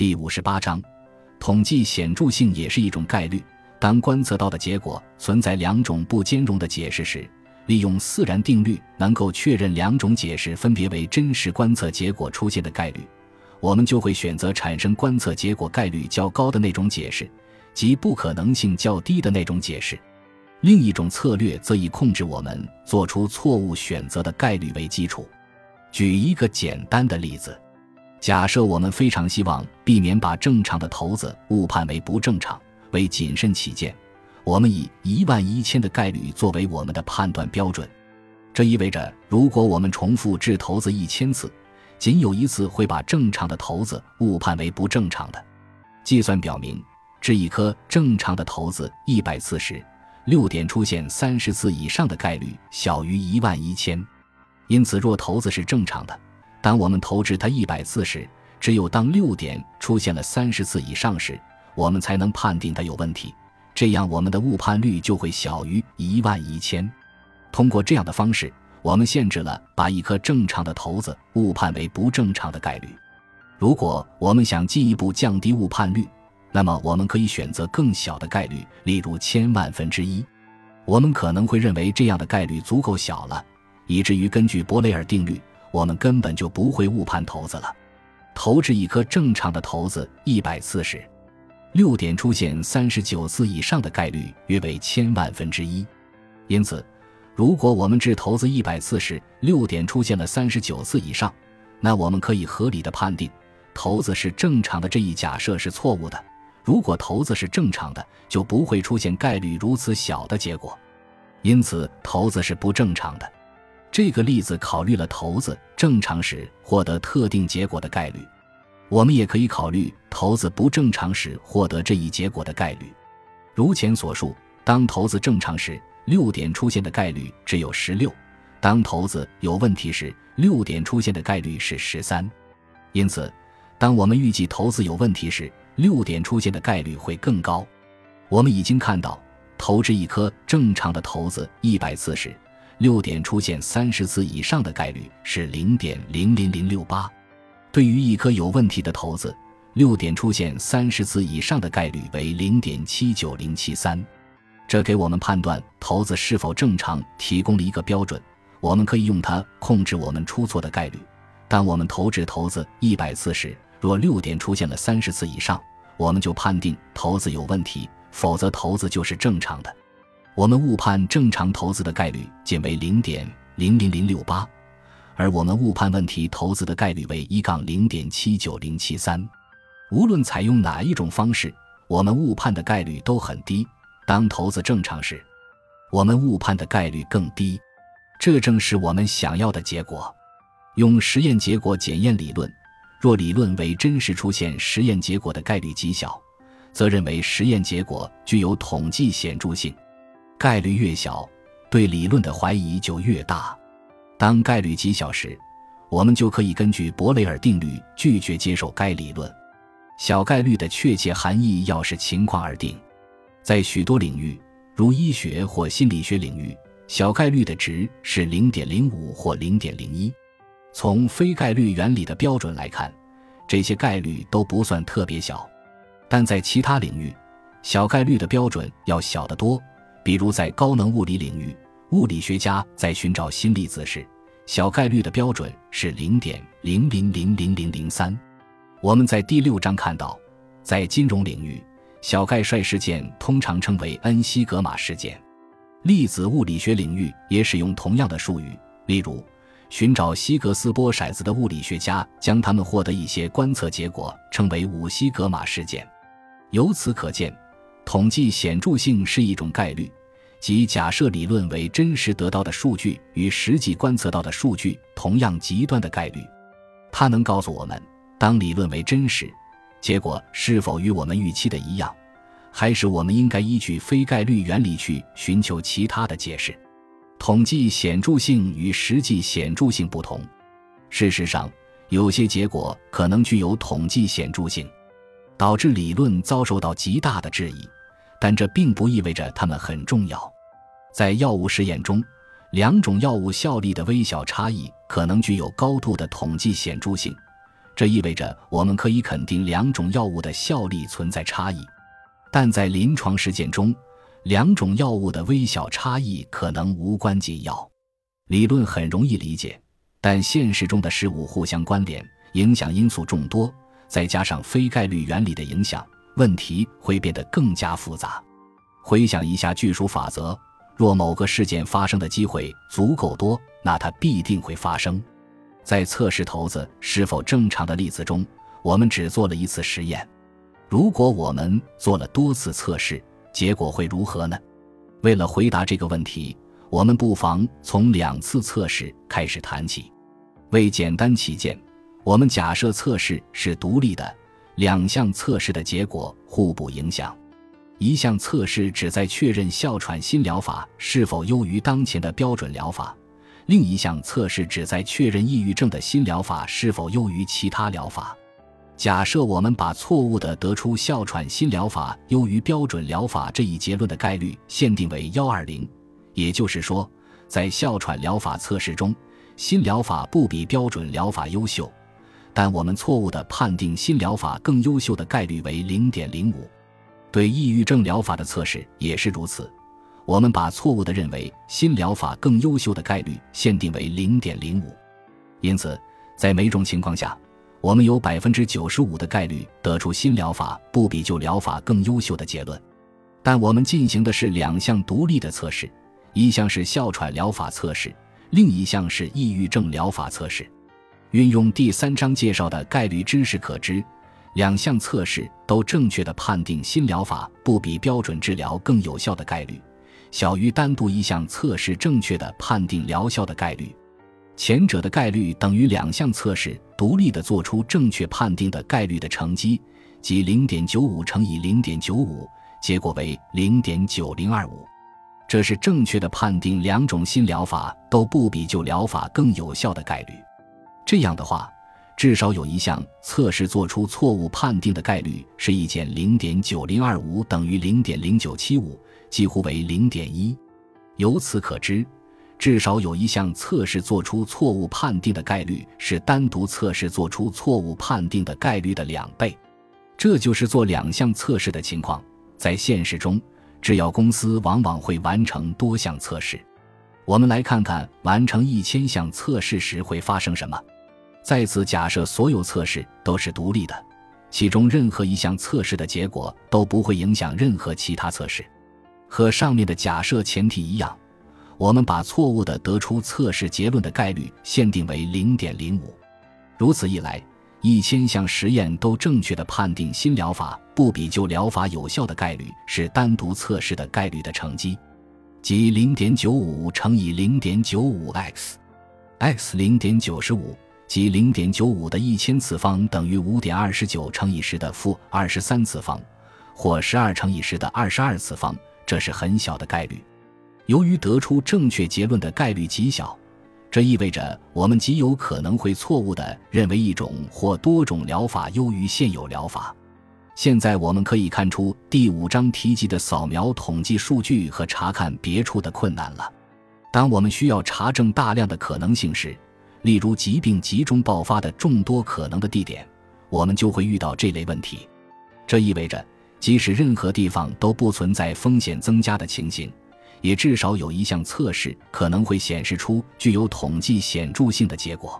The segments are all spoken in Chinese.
第五十八章，统计显著性也是一种概率。当观测到的结果存在两种不兼容的解释时，利用自然定律能够确认两种解释分别为真实观测结果出现的概率，我们就会选择产生观测结果概率较高的那种解释，即不可能性较低的那种解释。另一种策略则以控制我们做出错误选择的概率为基础。举一个简单的例子。假设我们非常希望避免把正常的骰子误判为不正常，为谨慎起见，我们以一万一千的概率作为我们的判断标准。这意味着，如果我们重复掷骰子一千次，仅有一次会把正常的骰子误判为不正常的。计算表明，掷一颗正常的骰子一百次时，六点出现三十次以上的概率小于一万一千。因此，若骰子是正常的。当我们投掷它一百次时，只有当六点出现了三十次以上时，我们才能判定它有问题。这样，我们的误判率就会小于一万一千。通过这样的方式，我们限制了把一颗正常的骰子误判为不正常的概率。如果我们想进一步降低误判率，那么我们可以选择更小的概率，例如千万分之一。我们可能会认为这样的概率足够小了，以至于根据伯雷尔定律。我们根本就不会误判骰子了。投掷一颗正常的骰子一百次时，六点出现三十九次以上的概率约为千万分之一。因此，如果我们掷骰子一百次时，六点出现了三十九次以上，那我们可以合理的判定骰子是正常的这一假设是错误的。如果骰子是正常的，就不会出现概率如此小的结果。因此，骰子是不正常的。这个例子考虑了骰子正常时获得特定结果的概率，我们也可以考虑骰子不正常时获得这一结果的概率。如前所述，当骰子正常时，六点出现的概率只有十六；当骰子有问题时，六点出现的概率是十三。因此，当我们预计骰子有问题时，六点出现的概率会更高。我们已经看到，投掷一颗正常的骰子一百次时。六点出现三十次以上的概率是零点零零零六八，对于一颗有问题的骰子，六点出现三十次以上的概率为零点七九零七三，这给我们判断骰子是否正常提供了一个标准，我们可以用它控制我们出错的概率。当我们投掷骰子一百次时，若六点出现了三十次以上，我们就判定骰子有问题，否则骰子就是正常的。我们误判正常投资的概率仅为零点零零零六八，而我们误判问题投资的概率为一杠零点七九零七三。无论采用哪一种方式，我们误判的概率都很低。当投资正常时，我们误判的概率更低。这正是我们想要的结果。用实验结果检验理论，若理论为真实出现实验结果的概率极小，则认为实验结果具有统计显著性。概率越小，对理论的怀疑就越大。当概率极小时，我们就可以根据伯雷尔定律拒绝接受该理论。小概率的确切含义要视情况而定。在许多领域，如医学或心理学领域，小概率的值是零点零五或零点零一。从非概率原理的标准来看，这些概率都不算特别小。但在其他领域，小概率的标准要小得多。比如在高能物理领域，物理学家在寻找新粒子时，小概率的标准是零点零零零零零零三。我们在第六章看到，在金融领域，小概率事件通常称为恩西格玛事件。粒子物理学领域也使用同样的术语，例如，寻找希格斯波骰子的物理学家将他们获得一些观测结果称为五西格玛事件。由此可见。统计显著性是一种概率，即假设理论为真实得到的数据与实际观测到的数据同样极端的概率。它能告诉我们，当理论为真实，结果是否与我们预期的一样，还是我们应该依据非概率原理去寻求其他的解释。统计显著性与实际显著性不同。事实上，有些结果可能具有统计显著性，导致理论遭受到极大的质疑。但这并不意味着它们很重要。在药物实验中，两种药物效力的微小差异可能具有高度的统计显著性，这意味着我们可以肯定两种药物的效力存在差异，但在临床实践中，两种药物的微小差异可能无关紧要。理论很容易理解，但现实中的事物互相关联，影响因素众多，再加上非概率原理的影响，问题会变得更加复杂。回想一下巨数法则：若某个事件发生的机会足够多，那它必定会发生。在测试骰子是否正常的例子中，我们只做了一次实验。如果我们做了多次测试，结果会如何呢？为了回答这个问题。我们不妨从两次测试开始谈起。为简单起见，我们假设测试是独立的，两项测试的结果互不影响。一项测试旨在确认哮喘新疗法是否优于当前的标准疗法，另一项测试旨在确认抑郁症的新疗法是否优于其他疗法。假设我们把错误的得出哮喘新疗法优于标准疗法这一结论的概率限定为幺二零。也就是说，在哮喘疗法测试中，新疗法不比标准疗法优秀，但我们错误地判定新疗法更优秀的概率为零点零五。对抑郁症疗法的测试也是如此，我们把错误的认为新疗法更优秀的概率限定为零点零五。因此，在每种情况下，我们有百分之九十五的概率得出新疗法不比旧疗法更优秀的结论。但我们进行的是两项独立的测试。一项是哮喘疗法测试，另一项是抑郁症疗法测试。运用第三章介绍的概率知识可知，两项测试都正确的判定新疗法不比标准治疗更有效的概率，小于单独一项测试正确的判定疗效的概率。前者的概率等于两项测试独立的做出正确判定的概率的乘积，即零点九五乘以零点九五，结果为零点九零二五。这是正确的判定两种新疗法都不比旧疗法更有效的概率。这样的话，至少有一项测试做出错误判定的概率是一减零点九零二五等于零点零九七五，几乎为零点一。由此可知，至少有一项测试做出错误判定的概率是单独测试做出错误判定的概率的两倍。这就是做两项测试的情况。在现实中。制药公司往往会完成多项测试。我们来看看完成一千项测试时会发生什么。再次假设所有测试都是独立的，其中任何一项测试的结果都不会影响任何其他测试。和上面的假设前提一样，我们把错误的得出测试结论的概率限定为零点零五。如此一来。一千项实验都正确的判定新疗法不比旧疗法有效的概率是单独测试的概率的乘积，即零点九五乘以零点九五 x，x 零点九十五，即零点九五的一千次方等于五点二十九乘以十的负二十三次方，或十二乘以十的二十二次方，这是很小的概率。由于得出正确结论的概率极小。这意味着我们极有可能会错误地认为一种或多种疗法优于现有疗法。现在我们可以看出第五章提及的扫描统计数据和查看别处的困难了。当我们需要查证大量的可能性时，例如疾病集中爆发的众多可能的地点，我们就会遇到这类问题。这意味着，即使任何地方都不存在风险增加的情形。也至少有一项测试可能会显示出具有统计显著性的结果，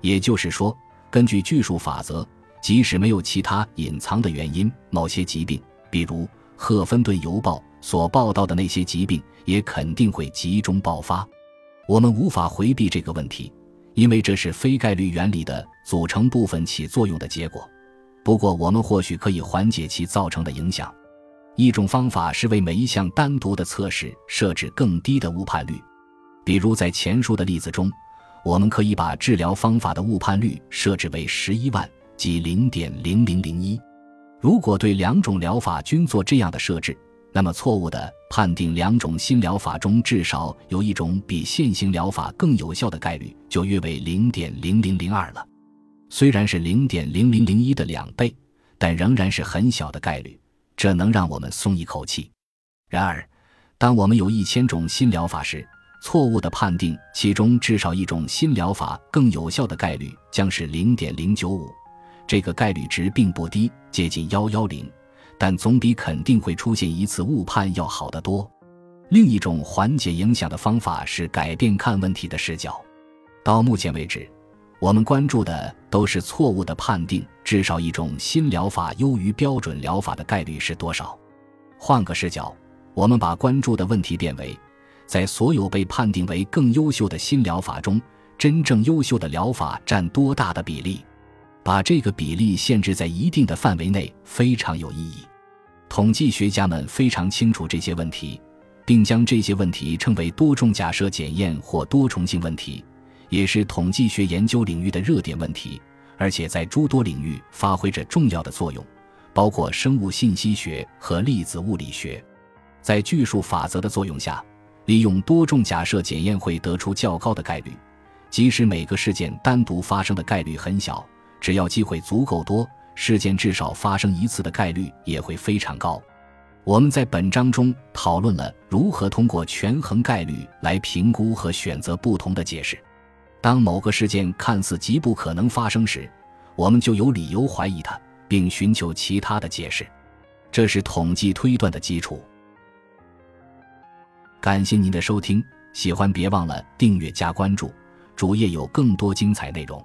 也就是说，根据巨数法则，即使没有其他隐藏的原因，某些疾病，比如《赫芬顿邮报》所报道的那些疾病，也肯定会集中爆发。我们无法回避这个问题，因为这是非概率原理的组成部分起作用的结果。不过，我们或许可以缓解其造成的影响。一种方法是为每一项单独的测试设置更低的误判率，比如在前述的例子中，我们可以把治疗方法的误判率设置为十一万，即零点零零零一。如果对两种疗法均做这样的设置，那么错误的判定两种新疗法中至少有一种比现行疗法更有效的概率就约为零点零零零二了。虽然是零点零零零一的两倍，但仍然是很小的概率。这能让我们松一口气。然而，当我们有一千种新疗法时，错误的判定其中至少一种新疗法更有效的概率将是零点零九五，这个概率值并不低，接近幺幺零，但总比肯定会出现一次误判要好得多。另一种缓解影响的方法是改变看问题的视角。到目前为止，我们关注的都是错误的判定，至少一种新疗法优于标准疗法的概率是多少？换个视角，我们把关注的问题变为：在所有被判定为更优秀的新疗法中，真正优秀的疗法占多大的比例？把这个比例限制在一定的范围内非常有意义。统计学家们非常清楚这些问题。并将这些问题称为多重假设检验或多重性问题，也是统计学研究领域的热点问题，而且在诸多领域发挥着重要的作用，包括生物信息学和粒子物理学。在巨数法则的作用下，利用多重假设检验会得出较高的概率，即使每个事件单独发生的概率很小，只要机会足够多，事件至少发生一次的概率也会非常高。我们在本章中讨论了如何通过权衡概率来评估和选择不同的解释。当某个事件看似极不可能发生时，我们就有理由怀疑它，并寻求其他的解释。这是统计推断的基础。感谢您的收听，喜欢别忘了订阅加关注，主页有更多精彩内容。